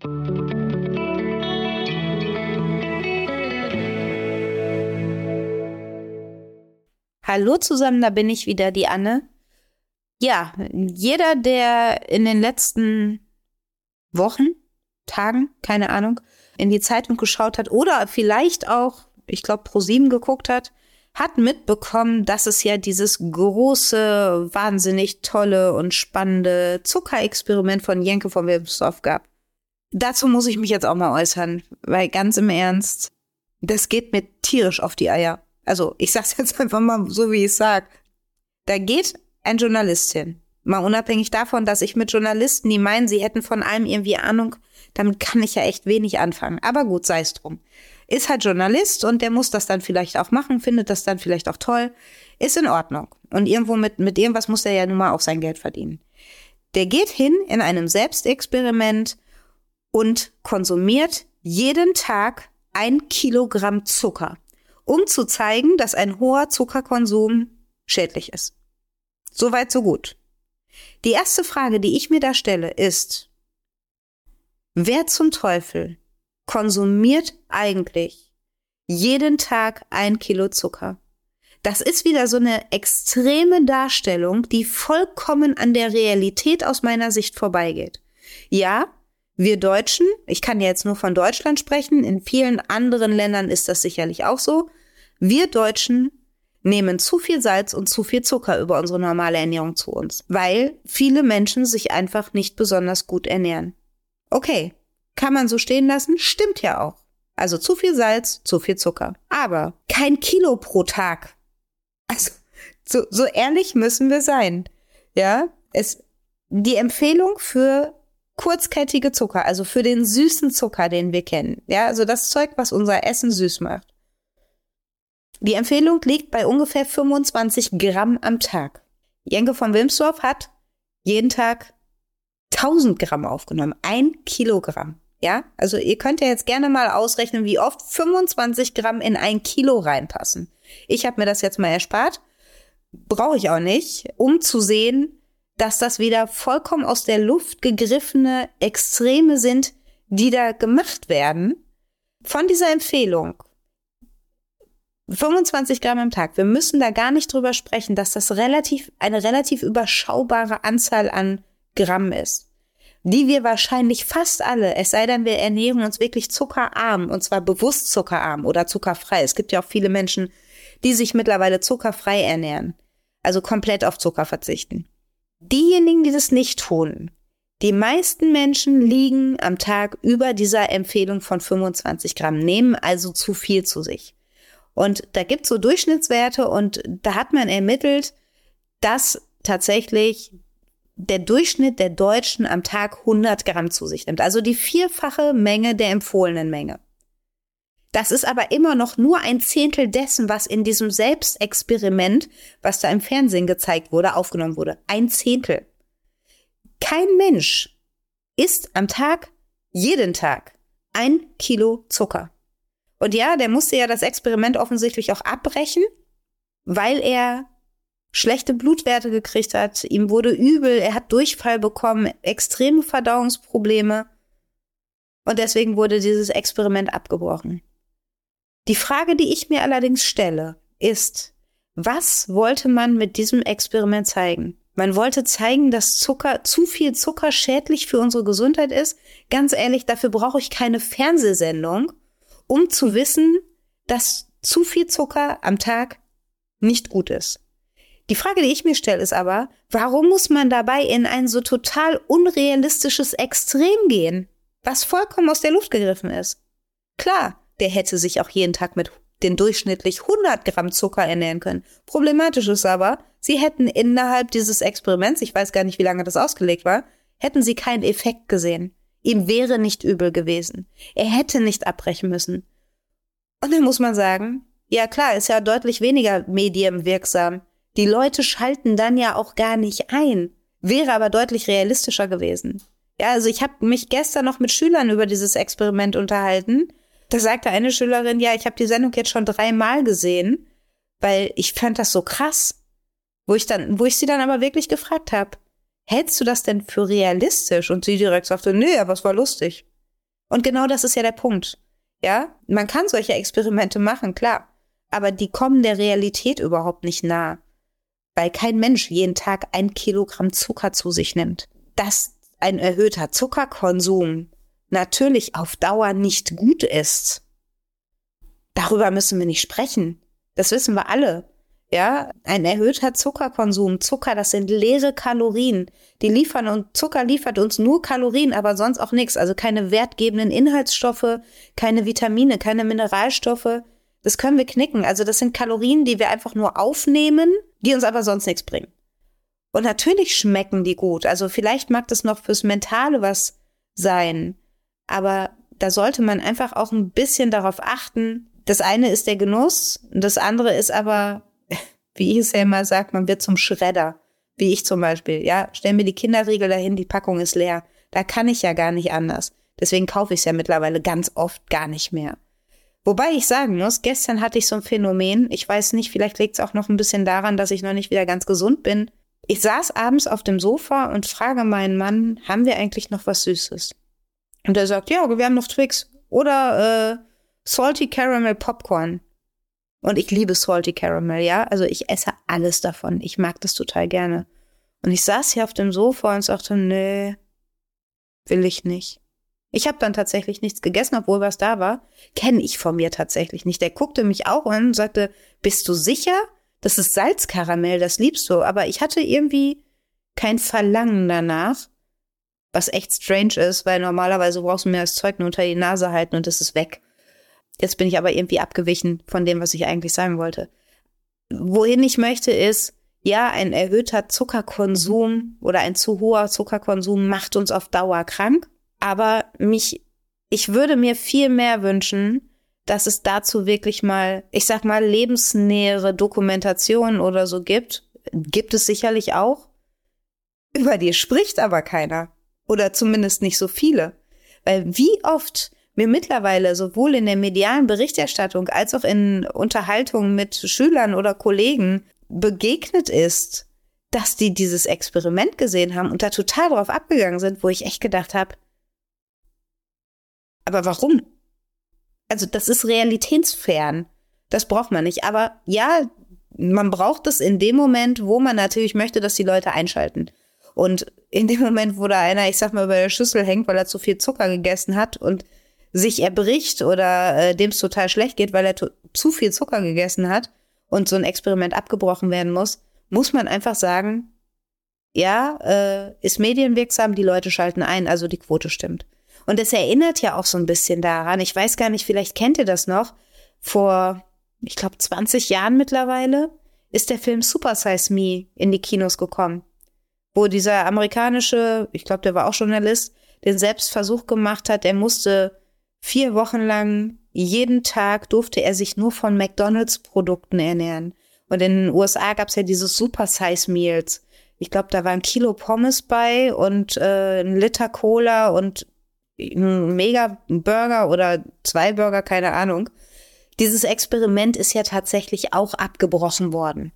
Hallo zusammen, da bin ich wieder, die Anne. Ja, jeder, der in den letzten Wochen, Tagen, keine Ahnung, in die Zeitung geschaut hat oder vielleicht auch, ich glaube, ProSieben geguckt hat, hat mitbekommen, dass es ja dieses große, wahnsinnig tolle und spannende Zuckerexperiment von Jenke von Wilmsdorf gab. Dazu muss ich mich jetzt auch mal äußern, weil ganz im Ernst, das geht mir tierisch auf die Eier. Also ich sag's jetzt einfach mal so, wie ich sag. Da geht ein Journalist hin. Mal unabhängig davon, dass ich mit Journalisten, die meinen, sie hätten von allem irgendwie Ahnung, damit kann ich ja echt wenig anfangen. Aber gut, sei es drum. Ist halt Journalist und der muss das dann vielleicht auch machen, findet das dann vielleicht auch toll. Ist in Ordnung. Und irgendwo mit, mit irgendwas muss er ja nun mal auch sein Geld verdienen. Der geht hin in einem Selbstexperiment und konsumiert jeden Tag ein Kilogramm Zucker um zu zeigen, dass ein hoher Zuckerkonsum schädlich ist. Soweit, so gut. Die erste Frage, die ich mir da stelle, ist, wer zum Teufel konsumiert eigentlich jeden Tag ein Kilo Zucker? Das ist wieder so eine extreme Darstellung, die vollkommen an der Realität aus meiner Sicht vorbeigeht. Ja, wir Deutschen, ich kann ja jetzt nur von Deutschland sprechen, in vielen anderen Ländern ist das sicherlich auch so. Wir Deutschen nehmen zu viel Salz und zu viel Zucker über unsere normale Ernährung zu uns, weil viele Menschen sich einfach nicht besonders gut ernähren. Okay, kann man so stehen lassen? Stimmt ja auch. Also zu viel Salz, zu viel Zucker. Aber kein Kilo pro Tag. Also so, so ehrlich müssen wir sein. Ja, es, die Empfehlung für kurzkettige Zucker, also für den süßen Zucker, den wir kennen. Ja, also das Zeug, was unser Essen süß macht. Die Empfehlung liegt bei ungefähr 25 Gramm am Tag. Jenke von Wilmsdorf hat jeden Tag 1000 Gramm aufgenommen. Ein Kilogramm. Ja, also ihr könnt ja jetzt gerne mal ausrechnen, wie oft 25 Gramm in ein Kilo reinpassen. Ich habe mir das jetzt mal erspart. Brauche ich auch nicht, um zu sehen, dass das wieder vollkommen aus der Luft gegriffene Extreme sind, die da gemacht werden. Von dieser Empfehlung 25 Gramm am Tag. Wir müssen da gar nicht drüber sprechen, dass das relativ, eine relativ überschaubare Anzahl an Gramm ist. Die wir wahrscheinlich fast alle, es sei denn, wir ernähren uns wirklich zuckerarm, und zwar bewusst zuckerarm oder zuckerfrei. Es gibt ja auch viele Menschen, die sich mittlerweile zuckerfrei ernähren. Also komplett auf Zucker verzichten. Diejenigen, die das nicht tun, die meisten Menschen liegen am Tag über dieser Empfehlung von 25 Gramm, nehmen also zu viel zu sich. Und da gibt's so Durchschnittswerte und da hat man ermittelt, dass tatsächlich der Durchschnitt der Deutschen am Tag 100 Gramm zu sich nimmt. Also die vierfache Menge der empfohlenen Menge. Das ist aber immer noch nur ein Zehntel dessen, was in diesem Selbstexperiment, was da im Fernsehen gezeigt wurde, aufgenommen wurde. Ein Zehntel. Kein Mensch isst am Tag, jeden Tag, ein Kilo Zucker. Und ja, der musste ja das Experiment offensichtlich auch abbrechen, weil er schlechte Blutwerte gekriegt hat, ihm wurde übel, er hat Durchfall bekommen, extreme Verdauungsprobleme. Und deswegen wurde dieses Experiment abgebrochen. Die Frage, die ich mir allerdings stelle, ist, was wollte man mit diesem Experiment zeigen? Man wollte zeigen, dass Zucker, zu viel Zucker schädlich für unsere Gesundheit ist. Ganz ehrlich, dafür brauche ich keine Fernsehsendung, um zu wissen, dass zu viel Zucker am Tag nicht gut ist. Die Frage, die ich mir stelle, ist aber, warum muss man dabei in ein so total unrealistisches Extrem gehen, was vollkommen aus der Luft gegriffen ist? Klar, der hätte sich auch jeden Tag mit den durchschnittlich 100 Gramm Zucker ernähren können. Problematisch ist aber, sie hätten innerhalb dieses Experiments, ich weiß gar nicht, wie lange das ausgelegt war, hätten sie keinen Effekt gesehen. Ihm wäre nicht übel gewesen. Er hätte nicht abbrechen müssen. Und dann muss man sagen, ja klar, ist ja deutlich weniger medienwirksam. Die Leute schalten dann ja auch gar nicht ein. Wäre aber deutlich realistischer gewesen. Ja, also ich habe mich gestern noch mit Schülern über dieses Experiment unterhalten. Da sagte eine Schülerin, ja, ich habe die Sendung jetzt schon dreimal gesehen, weil ich fand das so krass. Wo ich dann, wo ich sie dann aber wirklich gefragt habe, hältst du das denn für realistisch? Und sie direkt sagte, nee, aber es war lustig. Und genau das ist ja der Punkt. Ja, man kann solche Experimente machen, klar. Aber die kommen der Realität überhaupt nicht nah. Weil kein Mensch jeden Tag ein Kilogramm Zucker zu sich nimmt. Dass ein erhöhter Zuckerkonsum natürlich auf Dauer nicht gut ist. Darüber müssen wir nicht sprechen. Das wissen wir alle. Ja, ein erhöhter Zuckerkonsum. Zucker, das sind leere Kalorien. Die liefern und Zucker liefert uns nur Kalorien, aber sonst auch nichts. Also keine wertgebenden Inhaltsstoffe, keine Vitamine, keine Mineralstoffe. Das können wir knicken. Also das sind Kalorien, die wir einfach nur aufnehmen, die uns aber sonst nichts bringen. Und natürlich schmecken die gut. Also vielleicht mag das noch fürs Mentale was sein. Aber da sollte man einfach auch ein bisschen darauf achten. Das eine ist der Genuss, das andere ist aber wie ich es ja immer sage, man wird zum Schredder. Wie ich zum Beispiel, ja. Stell mir die Kinderriegel dahin, die Packung ist leer. Da kann ich ja gar nicht anders. Deswegen kaufe ich es ja mittlerweile ganz oft gar nicht mehr. Wobei ich sagen muss, gestern hatte ich so ein Phänomen. Ich weiß nicht, vielleicht liegt es auch noch ein bisschen daran, dass ich noch nicht wieder ganz gesund bin. Ich saß abends auf dem Sofa und frage meinen Mann, haben wir eigentlich noch was Süßes? Und er sagt, ja, wir haben noch Twix oder äh, Salty Caramel Popcorn. Und ich liebe Salty Caramel, ja. Also ich esse alles davon. Ich mag das total gerne. Und ich saß hier auf dem Sofa und sagte, nee, will ich nicht. Ich habe dann tatsächlich nichts gegessen, obwohl was da war. Kenne ich von mir tatsächlich nicht. Der guckte mich auch an und sagte, bist du sicher? Das ist Salzkaramell, das liebst du. Aber ich hatte irgendwie kein Verlangen danach, was echt strange ist, weil normalerweise brauchst du mir das Zeug nur unter die Nase halten und es ist weg. Jetzt bin ich aber irgendwie abgewichen von dem, was ich eigentlich sagen wollte. Wohin ich möchte ist, ja, ein erhöhter Zuckerkonsum oder ein zu hoher Zuckerkonsum macht uns auf Dauer krank. Aber mich, ich würde mir viel mehr wünschen, dass es dazu wirklich mal, ich sag mal, lebensnähere Dokumentation oder so gibt. Gibt es sicherlich auch. Über die spricht aber keiner. Oder zumindest nicht so viele. Weil wie oft mir mittlerweile sowohl in der medialen Berichterstattung als auch in Unterhaltungen mit Schülern oder Kollegen begegnet ist, dass die dieses Experiment gesehen haben und da total drauf abgegangen sind, wo ich echt gedacht habe, aber warum? Also das ist realitätsfern. Das braucht man nicht. Aber ja, man braucht es in dem Moment, wo man natürlich möchte, dass die Leute einschalten. Und in dem Moment, wo da einer, ich sag mal, über der Schüssel hängt, weil er zu viel Zucker gegessen hat und sich erbricht oder äh, dem es total schlecht geht, weil er zu viel Zucker gegessen hat und so ein Experiment abgebrochen werden muss, muss man einfach sagen, ja, äh, ist medienwirksam, die Leute schalten ein, also die Quote stimmt. Und es erinnert ja auch so ein bisschen daran, ich weiß gar nicht, vielleicht kennt ihr das noch, vor, ich glaube, 20 Jahren mittlerweile ist der Film Super Size Me in die Kinos gekommen, wo dieser amerikanische, ich glaube, der war auch Journalist, den Selbstversuch gemacht hat, er musste Vier Wochen lang, jeden Tag durfte er sich nur von McDonalds-Produkten ernähren. Und in den USA gab es ja diese Super Size Meals. Ich glaube, da war ein Kilo Pommes bei und äh, ein Liter Cola und ein Mega Burger oder zwei Burger, keine Ahnung. Dieses Experiment ist ja tatsächlich auch abgebrochen worden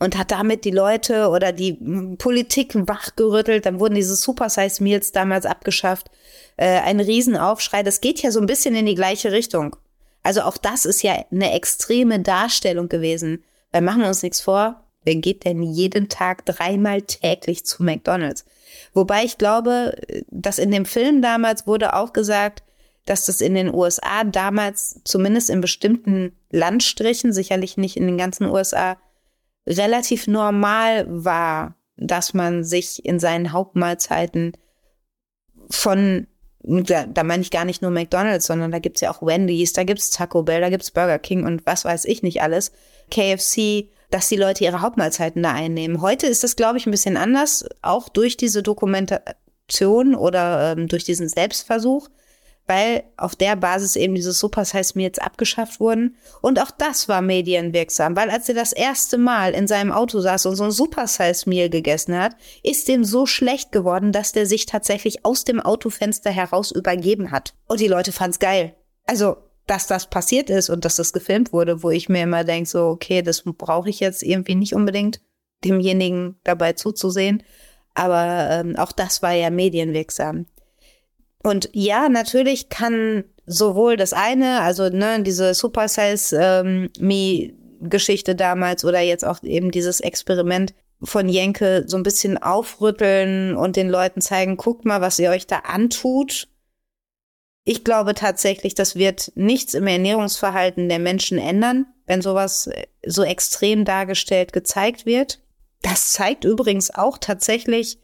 und hat damit die Leute oder die Politik wachgerüttelt. Dann wurden diese Super Size Meals damals abgeschafft. Äh, ein Riesenaufschrei. Das geht ja so ein bisschen in die gleiche Richtung. Also auch das ist ja eine extreme Darstellung gewesen. Weil machen wir uns nichts vor. Wer geht denn jeden Tag dreimal täglich zu McDonald's? Wobei ich glaube, dass in dem Film damals wurde auch gesagt, dass das in den USA damals, zumindest in bestimmten Landstrichen, sicherlich nicht in den ganzen USA, relativ normal war, dass man sich in seinen Hauptmahlzeiten von, da, da meine ich gar nicht nur McDonald's, sondern da gibt's ja auch Wendy's, da gibt's Taco Bell, da gibt's Burger King und was weiß ich nicht alles, KFC, dass die Leute ihre Hauptmahlzeiten da einnehmen. Heute ist das, glaube ich, ein bisschen anders, auch durch diese Dokumentation oder ähm, durch diesen Selbstversuch weil auf der Basis eben diese Super Size Meals abgeschafft wurden. Und auch das war medienwirksam, weil als er das erste Mal in seinem Auto saß und so ein Super Size Meal gegessen hat, ist dem so schlecht geworden, dass der sich tatsächlich aus dem Autofenster heraus übergeben hat. Und die Leute fanden's geil. Also, dass das passiert ist und dass das gefilmt wurde, wo ich mir immer denke, so, okay, das brauche ich jetzt irgendwie nicht unbedingt, demjenigen dabei zuzusehen. Aber ähm, auch das war ja medienwirksam Und ja, natürlich kann sowohl das eine, also ne, diese Super Size ähm, Me Geschichte damals oder jetzt auch eben dieses Experiment von Jenke so ein bisschen aufrütteln und den Leuten zeigen, guckt mal, was ihr euch da antut. Ich glaube tatsächlich, das wird nichts im Ernährungsverhalten der Menschen ändern, wenn sowas äh, so extrem dargestellt gezeigt wird. Das zeigt übrigens auch tatsächlich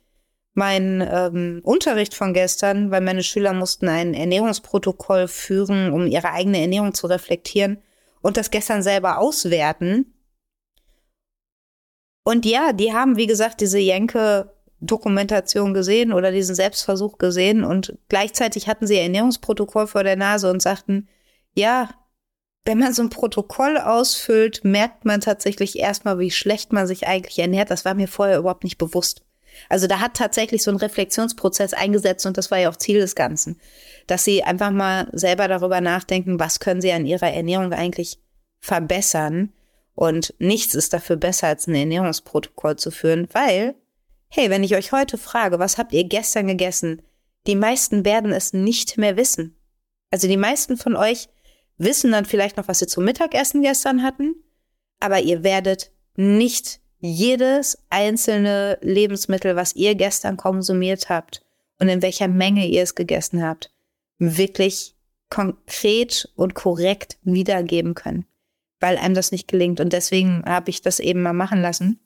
mein ähm, Unterricht von gestern, weil meine Schüler mussten ein Ernährungsprotokoll führen, um ihre eigene Ernährung zu reflektieren und das gestern selber auswerten. Und ja, die haben, wie gesagt, diese Jenke-Dokumentation gesehen oder diesen Selbstversuch gesehen und gleichzeitig hatten sie Ernährungsprotokoll vor der Nase und sagten, ja, wenn man so ein Protokoll ausfüllt, merkt man tatsächlich erstmal, wie schlecht man sich eigentlich ernährt. Das war mir vorher überhaupt nicht bewusst. Also da hat tatsächlich so ein Reflexionsprozess eingesetzt und das war ja auch Ziel des Ganzen, dass sie einfach mal selber darüber nachdenken, was können sie an ihrer Ernährung eigentlich verbessern? Und nichts ist dafür besser, als ein Ernährungsprotokoll zu führen, weil, hey, wenn ich euch heute frage, was habt ihr gestern gegessen, die meisten werden es nicht mehr wissen. Also die meisten von euch wissen dann vielleicht noch, was sie zum Mittagessen gestern hatten, aber ihr werdet nicht jedes einzelne Lebensmittel, was ihr gestern konsumiert habt und in welcher Menge ihr es gegessen habt, wirklich konkret und korrekt wiedergeben können, weil einem das nicht gelingt. Und deswegen habe ich das eben mal machen lassen.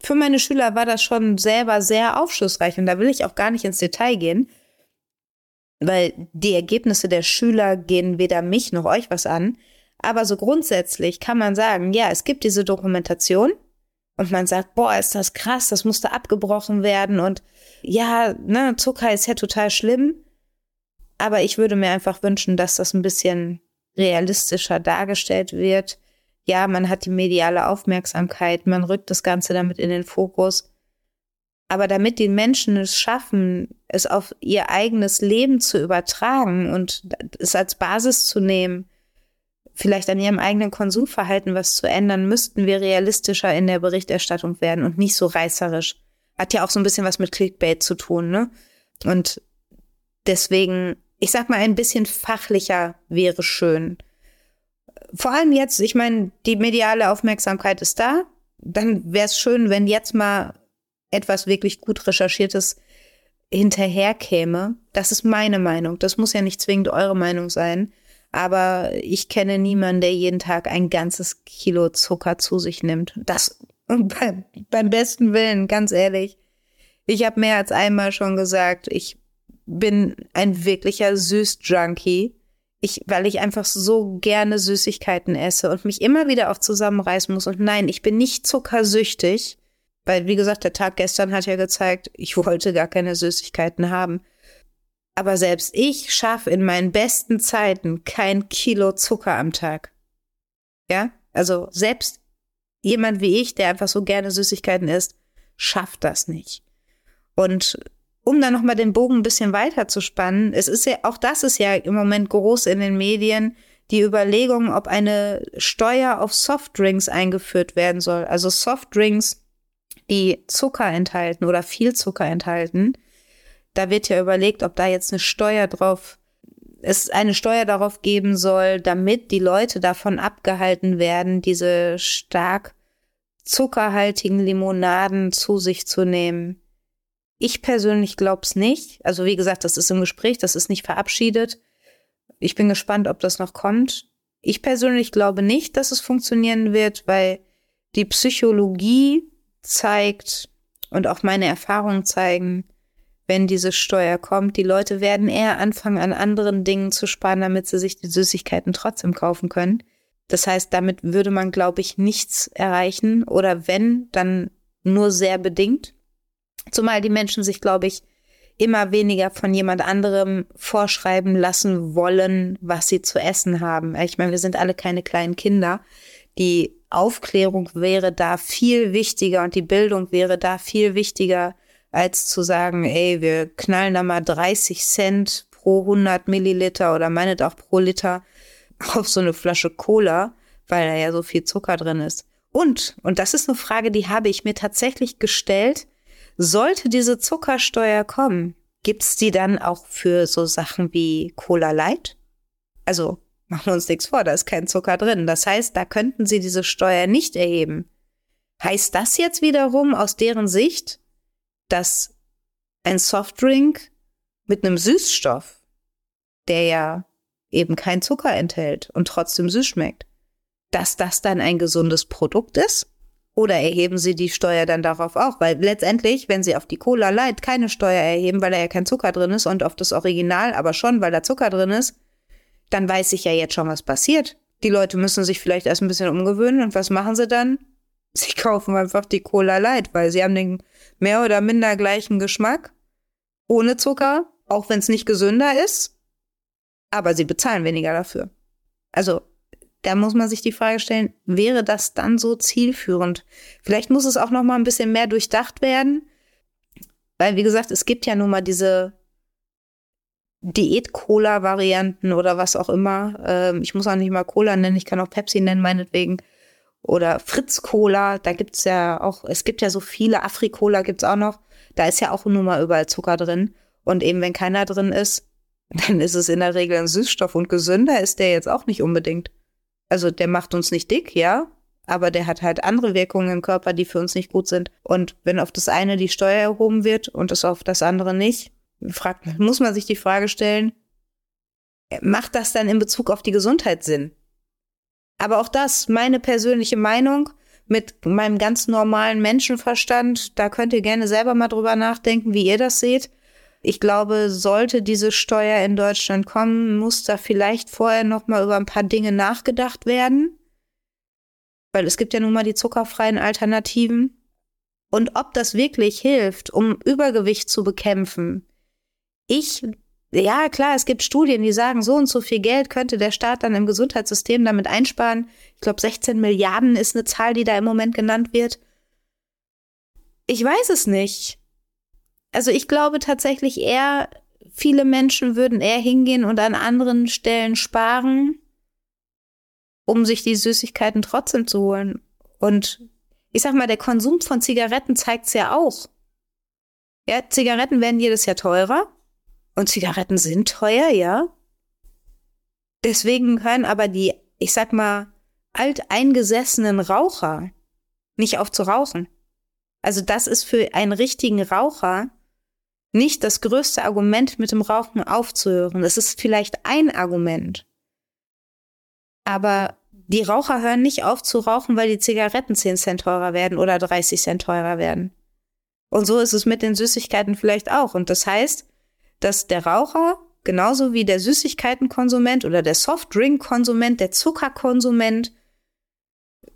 Für meine Schüler war das schon selber sehr aufschlussreich und da will ich auch gar nicht ins Detail gehen, weil die Ergebnisse der Schüler gehen weder mich noch euch was an. Aber so grundsätzlich kann man sagen, ja, es gibt diese Dokumentation, und man sagt, boah, ist das krass, das musste abgebrochen werden und ja, ne, Zucker ist ja total schlimm. Aber ich würde mir einfach wünschen, dass das ein bisschen realistischer dargestellt wird. Ja, man hat die mediale Aufmerksamkeit, man rückt das Ganze damit in den Fokus. Aber damit die Menschen es schaffen, es auf ihr eigenes Leben zu übertragen und es als Basis zu nehmen, vielleicht an ihrem eigenen Konsumverhalten was zu ändern, müssten wir realistischer in der Berichterstattung werden und nicht so reißerisch. Hat ja auch so ein bisschen was mit Clickbait zu tun, ne? Und deswegen, ich sag mal, ein bisschen fachlicher wäre schön. Vor allem jetzt, ich meine, die mediale Aufmerksamkeit ist da. Dann wäre es schön, wenn jetzt mal etwas wirklich gut recherchiertes hinterherkäme. Das ist meine Meinung. Das muss ja nicht zwingend eure Meinung sein. Aber ich kenne niemanden, der jeden Tag ein ganzes Kilo Zucker zu sich nimmt. Das beim, beim besten Willen, ganz ehrlich. Ich habe mehr als einmal schon gesagt, ich bin ein wirklicher Süß-Junkie. Ich, weil ich einfach so gerne Süßigkeiten esse und mich immer wieder auf zusammenreißen muss. Und nein, ich bin nicht zuckersüchtig, weil, wie gesagt, der Tag gestern hat ja gezeigt, ich wollte gar keine Süßigkeiten haben. Aber selbst ich schaffe in meinen besten Zeiten kein Kilo Zucker am Tag. Ja, also selbst jemand wie ich, der einfach so gerne Süßigkeiten isst, schafft das nicht. Und um dann nochmal den Bogen ein bisschen weiter zu spannen, es ist ja, auch das ist ja im Moment groß in den Medien, die Überlegung, ob eine Steuer auf Softdrinks eingeführt werden soll. Also Softdrinks, die Zucker enthalten oder viel Zucker enthalten, da wird ja überlegt, ob da jetzt eine Steuer drauf, es eine Steuer darauf geben soll, damit die Leute davon abgehalten werden, diese stark zuckerhaltigen Limonaden zu sich zu nehmen. Ich persönlich glaub's nicht. Also wie gesagt, das ist im Gespräch, das ist nicht verabschiedet. Ich bin gespannt, ob das noch kommt. Ich persönlich glaube nicht, dass es funktionieren wird, weil die Psychologie zeigt und auch meine Erfahrungen zeigen, wenn diese Steuer kommt. Die Leute werden eher anfangen, an anderen Dingen zu sparen, damit sie sich die Süßigkeiten trotzdem kaufen können. Das heißt, damit würde man, glaube ich, nichts erreichen oder wenn, dann nur sehr bedingt. Zumal die Menschen sich, glaube ich, immer weniger von jemand anderem vorschreiben lassen wollen, was sie zu essen haben. Ich meine, wir sind alle keine kleinen Kinder. Die Aufklärung wäre da viel wichtiger und die Bildung wäre da viel wichtiger, als zu sagen, ey, wir knallen da mal 30 Cent pro 100 Milliliter oder meinet auch pro Liter auf so eine Flasche Cola, weil da ja so viel Zucker drin ist. Und, und das ist eine Frage, die habe ich mir tatsächlich gestellt, sollte diese Zuckersteuer kommen, gibt's die dann auch für so Sachen wie Cola Light? Also machen wir uns nichts vor, da ist kein Zucker drin. Das heißt, da könnten sie diese Steuer nicht erheben. Heißt das jetzt wiederum aus deren Sicht, dass ein Softdrink mit einem Süßstoff, der ja eben kein Zucker enthält und trotzdem süß schmeckt, dass das dann ein gesundes Produkt ist? Oder erheben Sie die Steuer dann darauf auch? Weil letztendlich, wenn Sie auf die Cola Light keine Steuer erheben, weil da ja kein Zucker drin ist und auf das Original aber schon, weil da Zucker drin ist, dann weiß ich ja jetzt schon, was passiert. Die Leute müssen sich vielleicht erst ein bisschen umgewöhnen und was machen sie dann? Sie kaufen einfach die Cola Light, weil sie haben den mehr oder minder gleichen Geschmack, ohne Zucker, auch wenn es nicht gesünder ist, aber sie bezahlen weniger dafür. Also da muss man sich die Frage stellen, wäre das dann so zielführend? Vielleicht muss es auch noch mal ein bisschen mehr durchdacht werden, weil wie gesagt, es gibt ja nun mal diese Diät-Cola-Varianten oder was auch immer. Ähm, ich muss auch nicht mal Cola nennen, ich kann auch Pepsi nennen, meinetwegen. Oder Fritz-Cola, da gibt's ja auch, es gibt ja so viele, Afri-Cola gibt's auch noch. Da ist ja auch nun mal überall Zucker drin. Und eben, wenn keiner drin ist, dann ist es in der Regel ein Süßstoff und gesünder ist der jetzt auch nicht unbedingt also der macht uns nicht dick, ja, aber der hat halt andere Wirkungen im Körper, die für uns nicht gut sind. Und wenn auf das eine die Steuer erhoben wird und es auf das andere nicht, fragt, muss man sich die Frage stellen, macht das dann in Bezug auf die Gesundheit Sinn? Aber auch das, meine persönliche Meinung mit meinem ganz normalen Menschenverstand, da könnt ihr gerne selber mal drüber nachdenken, wie ihr das seht. Ich glaube, sollte diese Steuer in Deutschland kommen, muss da vielleicht vorher noch mal über ein paar Dinge nachgedacht werden, weil es gibt ja nun mal die zuckerfreien Alternativen. Und ob das wirklich hilft, um Übergewicht zu bekämpfen. Ich, ja klar, es gibt Studien, die sagen, so und so viel Geld könnte der Staat dann im Gesundheitssystem damit einsparen. Ich glaube, 16 Milliarden ist eine Zahl, die da im Moment genannt wird. Ich weiß es nicht. Also ich glaube tatsächlich eher, viele Menschen würden eher hingehen und an anderen Stellen sparen, um sich die Süßigkeiten trotzdem zu holen. Und ich sag mal, der Konsum von Zigaretten zeigt's ja auch. Ja, Zigaretten werden jedes Jahr teurer. Und Zigaretten sind teuer, ja. Deswegen hören aber die, ich sag mal, alteingesessenen Raucher nicht auf zu rauchen. Also das ist für einen richtigen Raucher nicht das größte Argument, mit dem Rauchen aufzuhören. Das ist vielleicht ein Argument. Aber die Raucher hören nicht auf zu rauchen, weil die Zigaretten 10 Cent teurer werden oder 30 Cent teurer werden. Und so ist es mit den Süßigkeiten vielleicht auch. Und das heißt, dass der Raucher genauso wie der Süßigkeitenkonsument oder der Softdrinkkonsument, der Zuckerkonsument,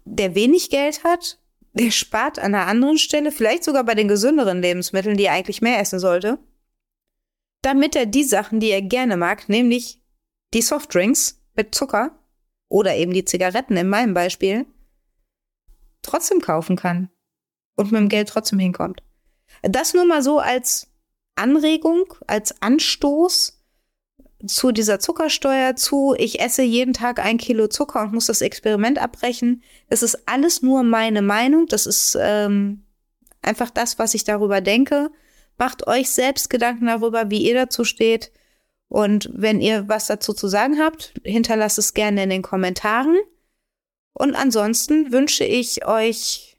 der wenig Geld hat, der spart an einer anderen Stelle, vielleicht sogar bei den gesünderen Lebensmitteln, die er eigentlich mehr essen sollte, damit er die Sachen, die er gerne mag, nämlich die Softdrinks mit Zucker oder eben die Zigaretten in meinem Beispiel, trotzdem kaufen kann und mit dem Geld trotzdem hinkommt. Das nur mal so als Anregung, als Anstoß, zu dieser Zuckersteuer, zu ich esse jeden Tag ein Kilo Zucker und muss das Experiment abbrechen. Das ist alles nur meine Meinung. Das ist ähm, einfach das, was ich darüber denke. Macht euch selbst Gedanken darüber, wie ihr dazu steht. Und wenn ihr was dazu zu sagen habt, hinterlasst es gerne in den Kommentaren. Und ansonsten wünsche ich euch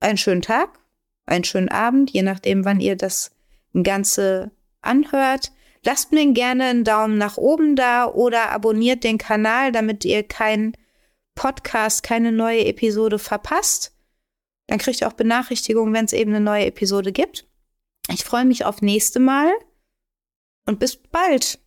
einen schönen Tag, einen schönen Abend, je nachdem, wann ihr das Ganze anhört. Lasst mir gerne einen Daumen nach oben da oder abonniert den Kanal, damit ihr keinen Podcast, keine neue Episode verpasst. Dann kriegt ihr auch Benachrichtigungen, wenn es eben eine neue Episode gibt. Ich freue mich auf nächste Mal und bis bald.